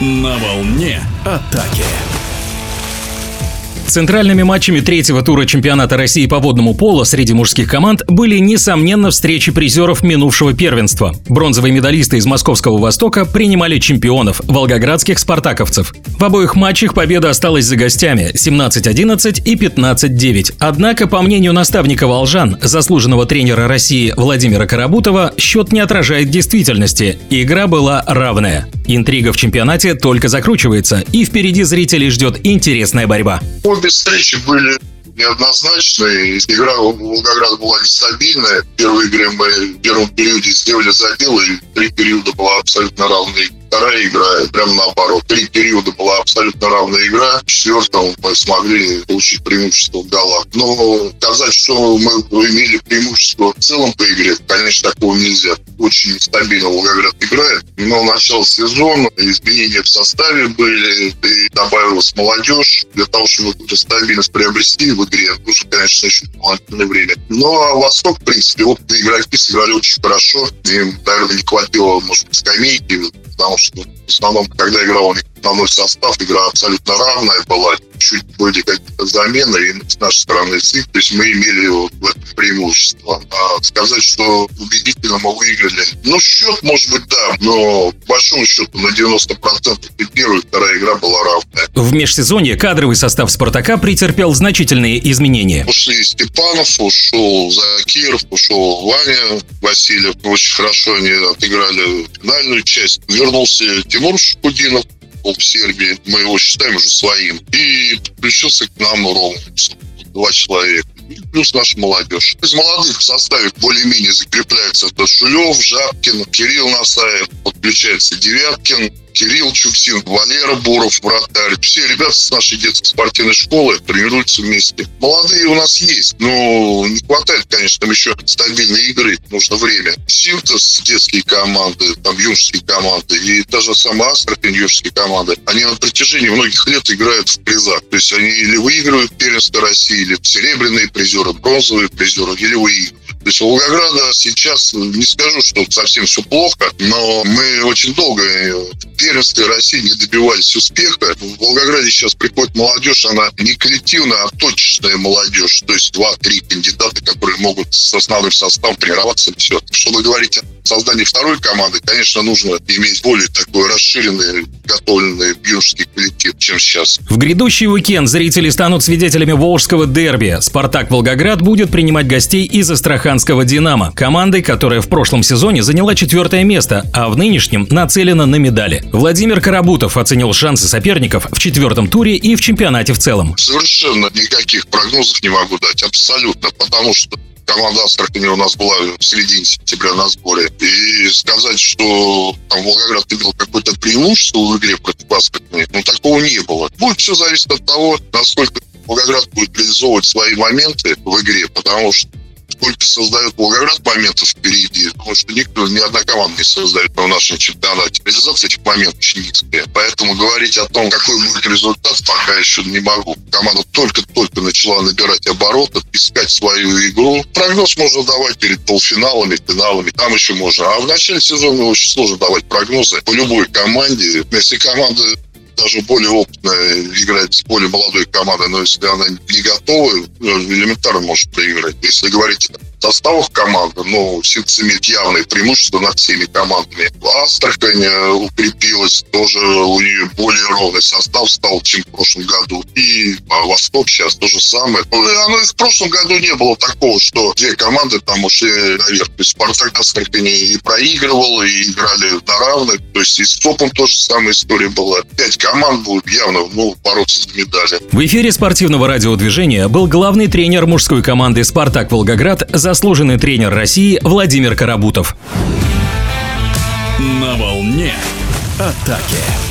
На волне атаки. Центральными матчами третьего тура чемпионата России по водному полу среди мужских команд были, несомненно, встречи призеров минувшего первенства. Бронзовые медалисты из Московского Востока принимали чемпионов – волгоградских спартаковцев. В обоих матчах победа осталась за гостями – 17-11 и 15-9. Однако, по мнению наставника «Волжан», заслуженного тренера России Владимира Карабутова, счет не отражает действительности. Игра была равная. Интрига в чемпионате только закручивается, и впереди зрителей ждет интересная борьба. Обе встречи были неоднозначные. Игра у Волгограда была нестабильная. В первой игре мы в первом периоде сделали забил, и три периода была абсолютно равная Вторая игра, прямо наоборот. Три периода была абсолютно равная игра. В четвертом мы смогли получить преимущество в голах. Но сказать, что мы имели преимущество в целом по игре, конечно, такого нельзя. Очень нестабильно Волгоград играет. Но начало сезона, изменения в составе были, и добавилась молодежь. Для того, чтобы какую-то стабильность приобрести в игре, нужно, конечно, еще дополнительное время. Но а Восток, в принципе, опытные игроки сыграли очень хорошо. Им, наверное, не хватило, может быть, скамейки, потому что в основном, когда играл у них основной состав, игра абсолютно равная была. Чуть были какие-то замены, и с нашей стороны СИК, то есть мы имели вот в этом преимущество. А сказать, что убедительно мы выиграли, ну, счет, может быть, да, но по большому счету на 90% и первая, и вторая игра была равная. В межсезонье кадровый состав «Спартака» претерпел значительные изменения. Ушли Степанов, ушел Закиров, ушел Ваня Васильев. Очень хорошо они отыграли финальную часть. Вернулся Тимур Шкудинов, в Сербии. Мы его считаем уже своим. И подключился к нам Ром. Два человека плюс наша молодежь. Из молодых в составе более-менее закрепляется это Шулев, Жабкин, Кирилл Насаев, подключается Девяткин, Кирилл Чуксин, Валера Буров, вратарь. Все ребята с нашей детской спортивной школы тренируются вместе. Молодые у нас есть, но не хватает, конечно, там еще стабильной игры, нужно время. Синтез детские команды, там юношеские команды и даже сама Астрахань юношеские команды, они на протяжении многих лет играют в призах. То есть они или выигрывают первенство России, или серебряные призеры, бронзовые призеры, или выигрывают. То есть Волгограда сейчас, не скажу, что совсем все плохо, но мы очень долго в первенстве России не добивались успеха. В Волгограде сейчас приходит молодежь, она не коллективная, а точечная молодежь. То есть два-три кандидата, которые могут с основным составом тренироваться. Все. Чтобы говорить о создании второй команды, конечно, нужно иметь более такой расширенный, готовленный юношеский коллектив, чем сейчас. В грядущий уикенд зрители станут свидетелями волжского дерби. «Спартак Волгоград» будет принимать гостей из Астраханского «Динамо», командой, которая в прошлом сезоне заняла четвертое место, а в нынешнем нацелена на медали. Владимир Карабутов оценил шансы соперников в четвертом туре и в чемпионате в целом. Совершенно никаких прогнозов не могу дать, абсолютно, потому что команда Астрахани у нас была в середине сентября на сборе. И сказать, что там Волгоград имел какое-то преимущество в игре против Астрахани, ну, такого не было. Будет все зависеть от того, насколько Волгоград будет реализовывать свои моменты в игре, потому что сколько создает Волгоград моментов впереди, потому что никто, ни одна команда не создает в нашем чемпионате. Реализация этих моментов очень низкая. Поэтому говорить о том, какой будет результат, пока еще не могу. Команда только-только начала набирать обороты, искать свою игру. Прогноз можно давать перед полуфиналами, финалами, там еще можно. А в начале сезона очень сложно давать прогнозы по любой команде. Если команда даже более опытная играет с более молодой командой, но если она не готова, ну, элементарно может проиграть. Если говорить составах команды, но Синтез имеет явное преимущество над всеми командами. Астрахань э, укрепилась, тоже у нее более ровный состав стал, чем в прошлом году. И а Восток сейчас то же самое. Ну, оно и в прошлом году не было такого, что две команды там ушли наверх. То есть Спартак Астрахань и проигрывал, и играли на равных. То есть и с ТОПом тоже самая история была. Пять команд будут явно ну, бороться за медали. В эфире спортивного радиодвижения был главный тренер мужской команды «Спартак Волгоград» заслуженный тренер России Владимир Карабутов. На волне атаки.